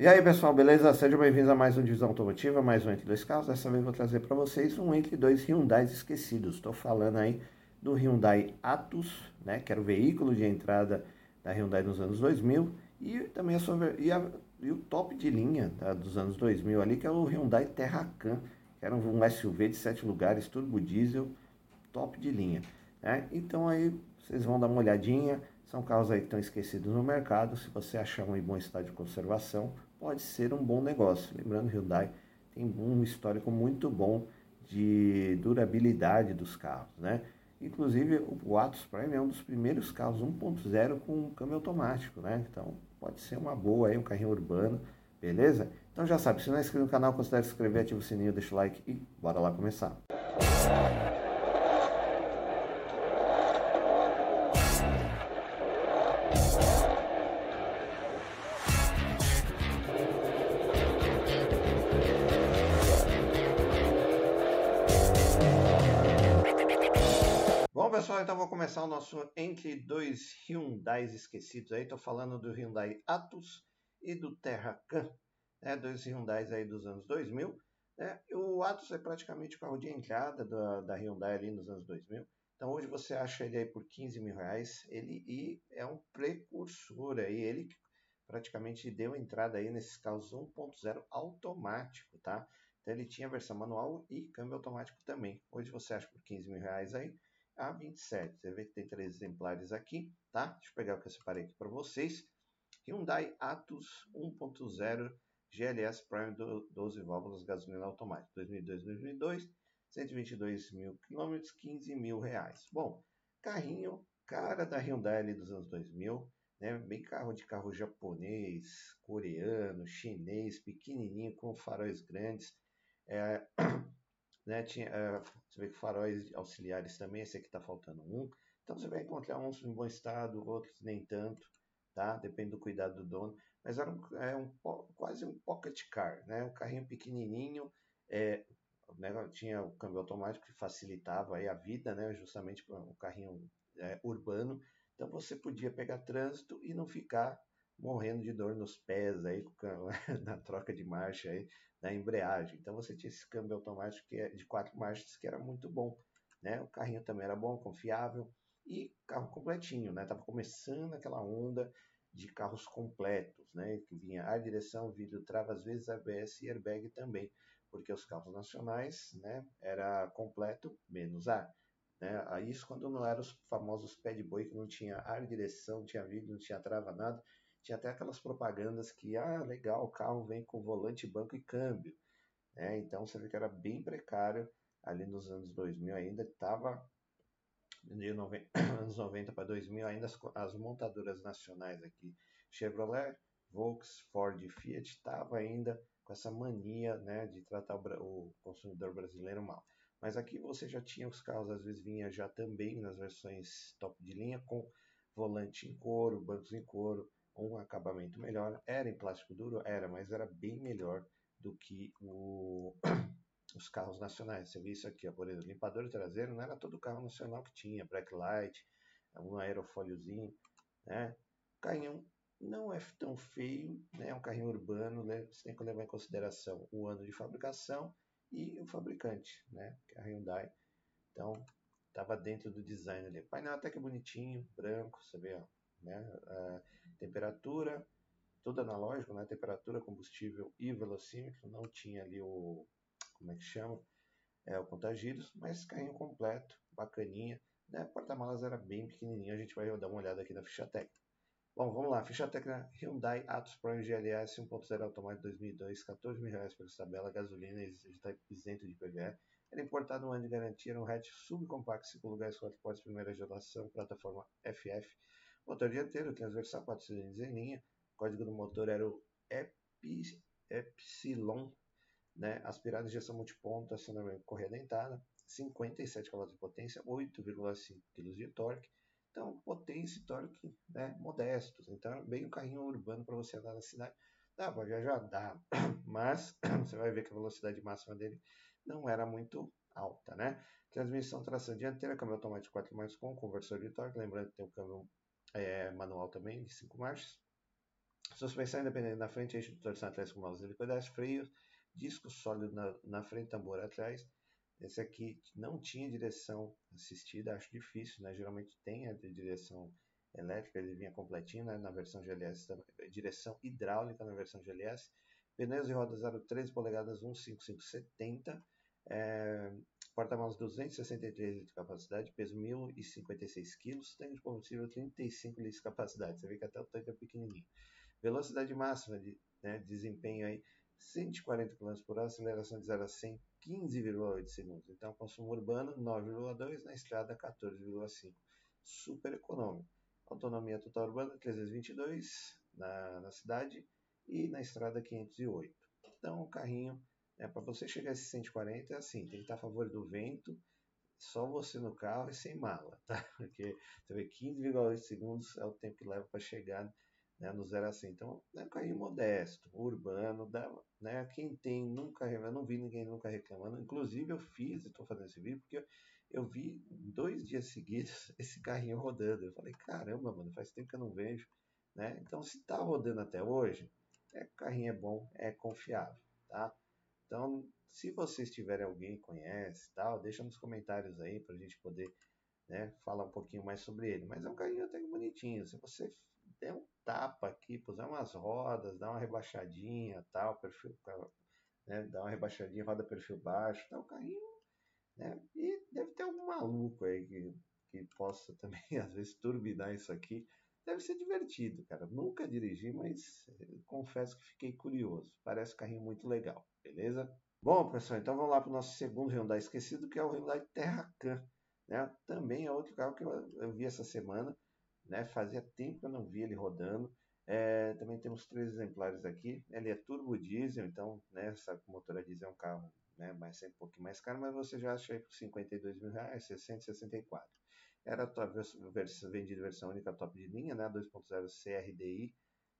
E aí pessoal, beleza? Sejam bem-vindos a mais um Divisão Automotiva, mais um Entre Dois Carros. Dessa vez vou trazer para vocês um Entre Dois Hyundai esquecidos. Estou falando aí do Hyundai Atus, né, que era o veículo de entrada da Hyundai nos anos 2000 e também a sua, e, a, e o top de linha tá, dos anos 2000 ali, que é o Hyundai Terracan, que era um SUV de sete lugares, turbo diesel, top de linha. Né? Então aí vocês vão dar uma olhadinha, são carros aí que estão esquecidos no mercado, se você achar um em bom estado de conservação, pode ser um bom negócio. Lembrando, Hyundai tem um histórico muito bom de durabilidade dos carros, né? Inclusive, o Atos Prime é um dos primeiros carros 1.0 com câmbio automático, né? Então, pode ser uma boa aí, um carrinho urbano, beleza? Então já sabe, se não é inscrito no canal, considere se inscrever, ativa o sininho, deixa o like e bora lá começar. Bom, pessoal, então vou começar o nosso entre dois Hyundais esquecidos aí. Estou falando do Hyundai Atus e do Terracan, né? dois Hyundais aí dos anos 2000. Né? O Atus é praticamente o carro de entrada da, da Hyundai ali nos anos 2000. Então hoje você acha ele aí por 15 mil reais. Ele e é um precursor aí, ele praticamente deu entrada aí nesses carros 1.0 automático, tá? Então ele tinha versão manual e câmbio automático também. Hoje você acha por 15 mil reais aí a 27. Você vê que tem três exemplares aqui, tá? Deixa eu pegar o que eu separei aqui para vocês. Hyundai Atus 1.0 GLS Prime 12 válvulas gasolina automática 2002-2002, 122 mil quilômetros, 15 mil reais. Bom, carrinho cara da Hyundai ali dos anos 2000, né? Bem carro de carro japonês, coreano, chinês, pequenininho com faróis grandes. É, né? Tinha, uh, você vê que faróis auxiliares também, esse aqui está faltando um. Então você vai encontrar uns em bom estado, outros nem tanto, tá? Depende do cuidado do dono. Mas era um, é um quase um pocket car, né? Um carrinho pequenininho, é, né? tinha o câmbio automático que facilitava a vida, né? Justamente para um carrinho é, urbano. Então você podia pegar trânsito e não ficar morrendo de dor nos pés aí na troca de marcha aí da embreagem. Então você tinha esse câmbio automático que é de quatro marchas que era muito bom, né? O carrinho também era bom, confiável e carro completinho, né? Tava começando aquela onda de carros completos, né? Que vinha ar, direção, vidro, trava, às vezes ABS e airbag também, porque os carros nacionais, né? Era completo menos ar. Né? Isso quando não eram os famosos pé de boi que não tinha ar, direção, não tinha vidro, não tinha trava, nada tinha até aquelas propagandas que, ah, legal, o carro vem com volante, banco e câmbio. Né? Então você vê que era bem precário ali nos anos 2000 ainda, estava de 90, anos 90 para 2000 ainda as, as, montadoras nacionais aqui, Chevrolet, Volks, Ford e Fiat estava ainda com essa mania né, de tratar o, o consumidor brasileiro mal. Mas aqui você já tinha os carros, às vezes vinha já também nas versões top de linha com volante em couro, bancos em couro, um acabamento melhor. Era em plástico duro? Era, mas era bem melhor do que o, os carros nacionais. Você vê isso aqui, ó, por exemplo, limpador traseiro não era todo carro nacional que tinha, backlight, um aerofóliozinho, né? O carrinho não é tão feio, né? É um carrinho urbano, né? Você tem que levar em consideração o ano de fabricação e o fabricante, né? Que é a Hyundai. Então, estava dentro do design ali. Painel até que bonitinho, branco, você vê, ó, né? Uh, temperatura, tudo analógico, né? Temperatura, combustível e velocímetro. Não tinha ali o, como é que chama? É, o contagiros, mas carrinho completo, bacaninha. Né? Porta-malas era bem pequenininho, a gente vai dar uma olhada aqui na ficha técnica. Bom, vamos lá, ficha técnica Hyundai Atos Prime GLS 1.0 automático 2002, 14 mil reais pela tabela, gasolina está isento de PVE. Era importado um ano de garantia, era um hatch subcompacto, 5 lugares, 4 portas, primeira geração, plataforma FF, Motor dianteiro, transversal 4 cilindros em linha. Código do motor era o Epsilon, né? aspirado injeção multiponto, acionamento correia dentada, 57 cavalos de potência, 8,5 kg de torque. Então, potência e torque né, modestos. Então, bem um carrinho urbano para você andar na cidade. Dá para viajar? Dá. Mas você vai ver que a velocidade máxima dele não era muito alta, né? Transmissão tração dianteira, câmbio automático 4 marchas com conversor de torque. Lembrando que tem o câmbio é, manual também, de 5 marchas. Suspensão independente na frente, eixo de torção atrás com molas helicoidais, freios, disco sólido na, na frente, tambor atrás. Esse aqui não tinha direção assistida, acho difícil, né? Geralmente tem a direção elétrica, ele vinha completinho né? na versão GLS, direção hidráulica na versão GLS. Pneus e rodas 0,13 polegadas 15570. É, Porta-malas 263 litros de capacidade, peso 1.056 kg, tanque de combustível 35 litros de capacidade. Você vê que até o tanque é pequenininho. Velocidade máxima de né, desempenho aí 140 km por hora, aceleração de 0 a 100 15,8 segundos. Então, consumo urbano 9,2, na estrada 14,5. Super econômico. Autonomia total urbana 322 na, na cidade e na estrada 508. Então, o carrinho, é para você chegar a esse 140 é assim, tem que estar a favor do vento, só você no carro e sem mala, tá? Porque você vê 15,8 segundos é o tempo que leva para chegar né, no 0 a 100. Então, é um carrinho modesto, urbano, dá, né, quem tem nunca, eu não vi ninguém nunca reclamando, inclusive eu fiz, estou fazendo esse vídeo, porque eu, eu vi dois dias seguidos esse carrinho rodando, eu falei, caramba, mano, faz tempo que eu não vejo, né, então se está rodando até hoje, é, o carrinho é bom, é confiável, tá, então, se vocês tiverem alguém que conhece, tal, deixa nos comentários aí para a gente poder né, falar um pouquinho mais sobre ele. Mas é um carrinho até bonitinho. Se você der um tapa aqui, puser umas rodas, dar uma rebaixadinha, tal, perfil, né, dar uma rebaixadinha, roda perfil baixo, tal, o carrinho, né, e deve ter algum maluco aí que, que possa também, às vezes, turbinar isso aqui. Deve ser divertido, cara. Nunca dirigi, mas eh, confesso que fiquei curioso. Parece um carrinho muito legal, beleza? Bom, pessoal, então vamos lá para o nosso segundo Hyundai esquecido, que é o Hyundai Terracan. Né? Também é outro carro que eu, eu vi essa semana. Né? Fazia tempo que eu não vi ele rodando. É, também temos três exemplares aqui. Ele é turbo diesel, então, né, sabe que o motor a diesel é um carro né, mais, sempre um pouquinho mais caro, mas você já acha aí por 52 mil reais, 664. Era top, vers, vendido versão única top de linha, né, 2.0 CRDI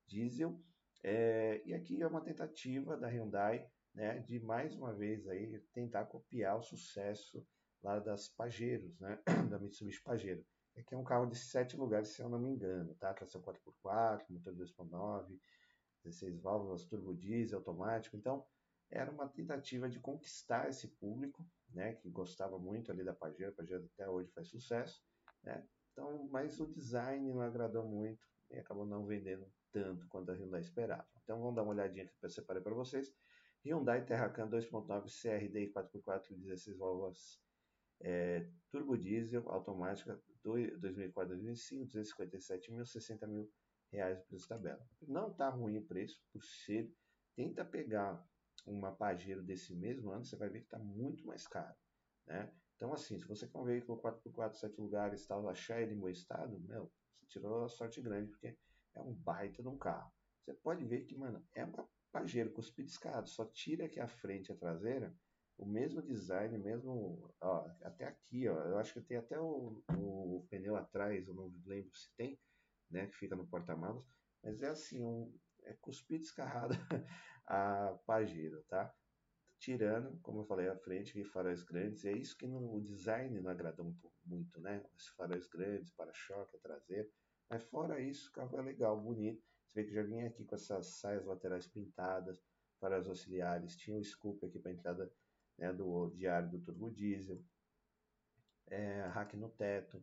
diesel. É, e aqui é uma tentativa da Hyundai né, de mais uma vez aí tentar copiar o sucesso lá das Pajeros, né, da Mitsubishi Pajero. Aqui é um carro de sete lugares, se eu não me engano, tá? Tração 4x4, motor 2.9, 16 válvulas, turbo diesel, automático. Então, era uma tentativa de conquistar esse público, né? Que gostava muito ali da Pajero. A Pajero até hoje faz sucesso, né? Então, mas o design não agradou muito e acabou não vendendo tanto quanto a Hyundai esperava. Então, vamos dar uma olhadinha que eu separei para vocês. Hyundai Terracan 2.9 CRD 4x4 16 válvulas é, turbo diesel automática 2004-2005, 257 mil, 60 mil reais o preço tabela. Não está ruim o preço, por ser. Tenta pegar uma Pajero desse mesmo ano, você vai ver que está muito mais caro. Né? Então, assim, se você quer um veículo 4x4, 7 lugares, tal, achar ele em bom estado, meu, você tirou a sorte grande, porque é um baita de um carro. Você pode ver que, mano, é uma Pajero cuspido escado, só tira aqui a frente e a traseira, o mesmo design, mesmo. Ó, até aqui, ó, eu acho que tem até o, o pneu atrás, eu não lembro se tem, né? Que fica no porta-malas. Mas é assim, um, é cuspido descarrado a Pajero, tá? Tirando, como eu falei, a frente faróis grandes, é isso que no, o design não agradou um muito, né? Os faróis grandes, para-choque, traseiro. Mas fora isso, o carro é legal, bonito. Você vê que já vinha aqui com essas saias laterais pintadas, para os auxiliares, tinha o scoop aqui para entrada né, do diário do turbo diesel, é, no teto.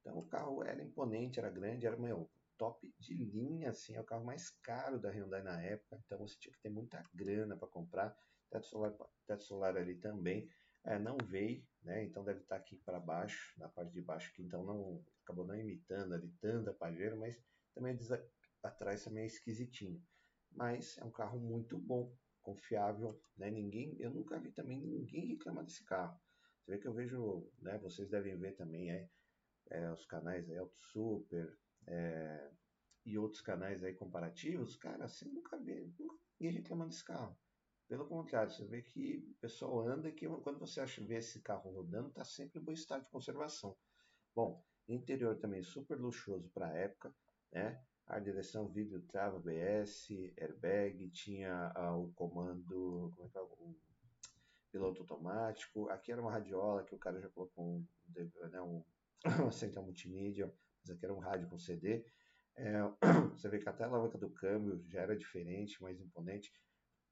Então o carro era imponente, era grande, era meu, top de linha, assim, é o carro mais caro da Hyundai na época, então você tinha que ter muita grana para comprar. Teto solar, teto solar ali também é, não veio, né? Então deve estar tá aqui para baixo, na parte de baixo, então não acabou não imitando ali tanta Pajero, mas também atrás também é esquisitinho. Mas é um carro muito bom, confiável, né? Ninguém, eu nunca vi também ninguém reclamar desse carro. Você vê que eu vejo, né? Vocês devem ver também é, é os canais aí, Auto Super é, e outros canais aí comparativos, cara, você nunca vê nunca ninguém reclamando desse carro. Pelo contrário, você vê que o pessoal anda que quando você acha ver esse carro rodando, está sempre em bom estado de conservação. Bom, interior também super luxuoso para a época, né? a direção vídeo trava ABS, airbag, tinha ah, o comando, como é que é, o piloto automático. Aqui era uma radiola que o cara já colocou um, né, um, central multimídia, mas aqui era um rádio com CD. É, você vê que até a alavanca do câmbio já era diferente, mais imponente.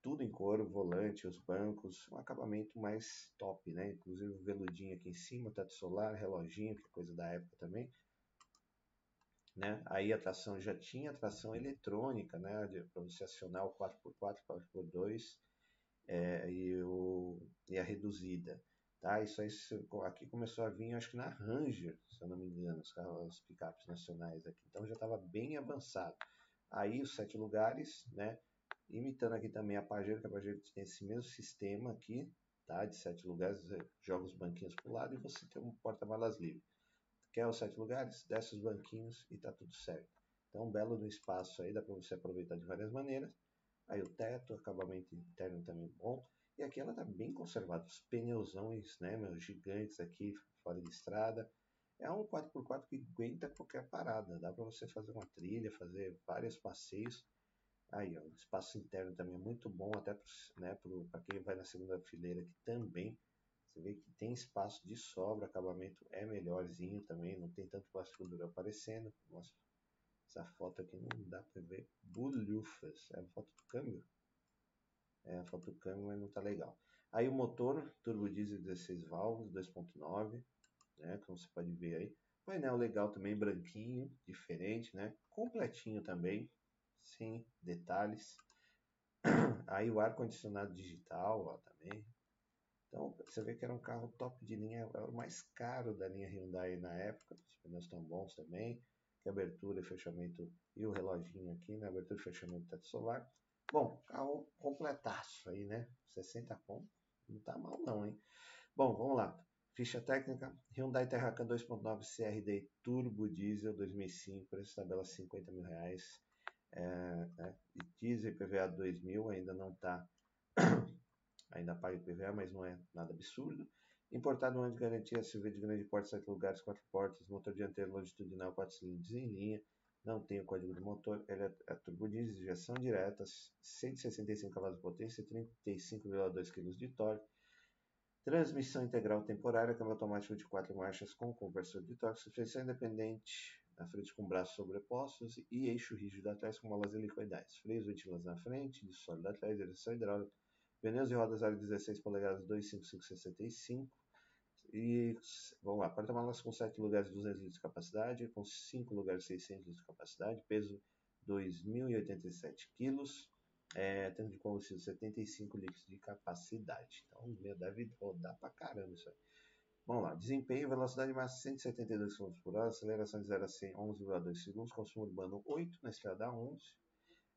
Tudo em couro, volante, os bancos, um acabamento mais top, né? Inclusive o veludinho aqui em cima, teto solar, reloginho, que é coisa da época também. Né? Aí a tração já tinha tração eletrônica, né? Para você acionar o 4x4, 4x2 é, e, o, e a reduzida. Tá? Isso aí aqui começou a vir, acho que na Ranger, se eu não me engano, os, os picapes nacionais aqui. Então já estava bem avançado. Aí os sete lugares, né? Imitando aqui também a Pajero, que a Pajero tem esse mesmo sistema aqui, tá? De sete lugares, joga os banquinhos para o lado e você tem um porta-malas livre. Quer os sete lugares? Desce os banquinhos e tá tudo certo. Então, um belo espaço aí, dá para você aproveitar de várias maneiras. Aí o teto, acabamento interno também bom. E aqui ela tá bem conservada. Os pneuzões, né, meus gigantes aqui fora de estrada. É um 4x4 que aguenta qualquer parada. Dá para você fazer uma trilha, fazer vários passeios. Aí, ó, o espaço interno também é muito bom, até né, para quem vai na segunda fileira aqui também. Você vê que tem espaço de sobra, acabamento é melhorzinho também, não tem tanto plástico duro aparecendo. Nossa, essa foto aqui não dá para ver bulhufas. É a foto do câmbio? É a foto do câmbio, mas não tá legal. Aí o motor, turbo diesel 16 válvulas, 2.9, né, como você pode ver aí. Painel legal também, branquinho, diferente, né? Completinho também, sem detalhes. Aí o ar-condicionado digital, ó, também. Então, você vê que era um carro top de linha, era o mais caro da linha Hyundai na época. Os pneus estão bons também que é abertura e fechamento e o reloginho aqui, né? Abertura e fechamento do teto solar. Bom, carro completaço aí, né? 60 pontos, não tá mal não, hein? Bom, vamos lá. Ficha técnica, Hyundai Terracan 2.9 CRD Turbo Diesel 2005, preço tabela 50 mil reais. É, é, diesel PVA 2000 ainda não está, ainda paga IPVA, mas não é nada absurdo. Importado um ano de garantia, CV de grande porte, 7 lugares, 4 portas, motor dianteiro longitudinal, 4 cilindros em linha, não tem o código do motor, ele é, é turbo diesel, injeção direta, 165 cavalos de potência, 35,2 kg de torque, transmissão integral temporária, câmbio automático de 4 marchas com conversor de torque, suspensão independente, na frente com braços sobrepostos e eixo rígido atrás com molas helicoidais, freios ventilantes na frente, de sólido atrás, direção hidráulica, Pneus e rodas aro 16 polegadas 25565. E vamos lá, porta-malas com 7 lugares 200 litros de capacidade, com 5 lugares 600 litros de capacidade, peso 2.087 quilos, é, tanque de combustível 75 litros de capacidade. Então, meu, deve rodar pra caramba isso aí. Vamos lá, desempenho, velocidade máxima 172 km por hora, aceleração de 0 a 100 11,2 segundos, consumo urbano 8, na estrada 11,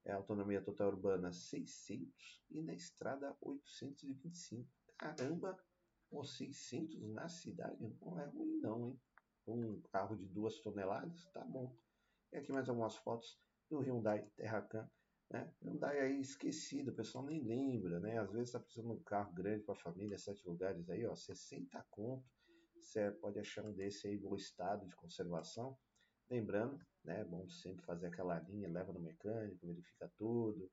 é, autonomia total urbana 600 e na estrada 825. Caramba, pô, 600 na cidade não é ruim não, hein? Um carro de duas toneladas, tá bom. E aqui mais algumas fotos do Hyundai Terracan, né? Hyundai aí esquecido, o pessoal nem lembra, né? Às vezes tá precisando de um carro grande para família, sete lugares aí, ó, 60 conto. Você pode achar um desse aí bom estado de conservação. Lembrando, né, é bom sempre fazer aquela linha, leva no mecânico, verifica tudo,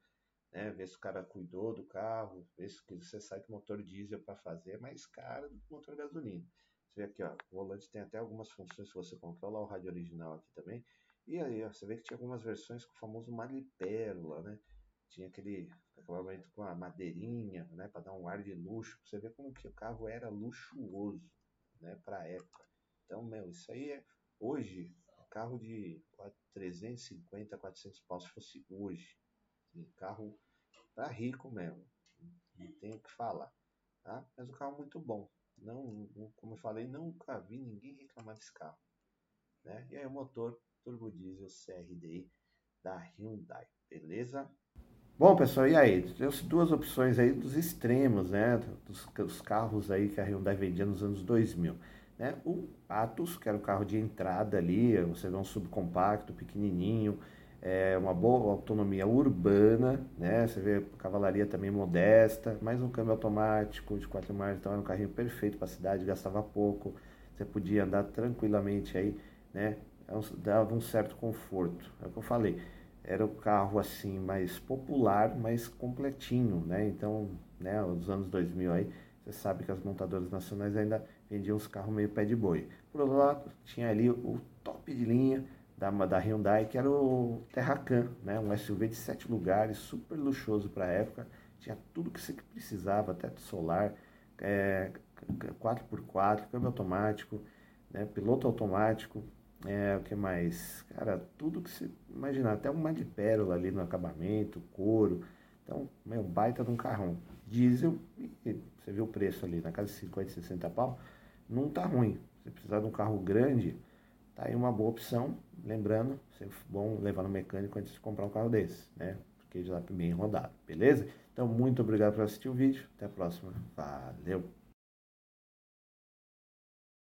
né, ver se o cara cuidou do carro, ver se você sabe que o motor diesel para fazer é mais caro do que motor gasolina. Você vê aqui, ó, o volante tem até algumas funções que você controla, o rádio original aqui também. E aí, ó, você vê que tinha algumas versões com o famoso malipérola, né? Tinha aquele acabamento com a madeirinha, né, para dar um ar de luxo. Você vê como que o carro era luxuoso, né, para a época. Então, meu, isso aí é hoje carro de 350, 400 pau se fosse hoje. carro tá rico mesmo, não tenho o que falar. Tá? Mas o carro muito bom. Não, como eu falei, nunca vi ninguém reclamar desse carro. Né? E aí o motor turbo diesel CRDI da Hyundai, beleza? Bom, pessoal, e aí? Temos duas opções aí dos extremos, né? Dos, dos carros aí que a Hyundai vendia nos anos 2000. Né? O Atos, que era o carro de entrada ali, você vê um subcompacto, pequenininho, é uma boa autonomia urbana, né? Você vê cavalaria também modesta, mais um câmbio automático de quatro marchas, então era um carrinho perfeito para a cidade, gastava pouco, você podia andar tranquilamente aí, né? É dava um certo conforto. É o que eu falei. Era o carro assim mais popular, mais completinho, né? Então, né, os anos 2000 aí, você sabe que as montadoras nacionais ainda vendiam uns carros meio pé de boi. Por outro lado, tinha ali o top de linha, da, da Hyundai, que era o Terracan, né? um SUV de sete lugares, super luxuoso para a época, tinha tudo que você precisava, teto solar, é, 4x4, câmbio automático, né? piloto automático, é, o que mais? Cara, tudo que você imaginar, até uma de pérola ali no acabamento, couro, então, meu, baita de um carrão. Diesel, você viu o preço ali, na casa de 50, 60 pau, não tá ruim. Se precisar de um carro grande, tá aí uma boa opção. Lembrando, sempre bom levar no mecânico antes de comprar um carro desse, né? Porque já tá bem rodado, beleza? Então, muito obrigado por assistir o vídeo. Até a próxima. Valeu!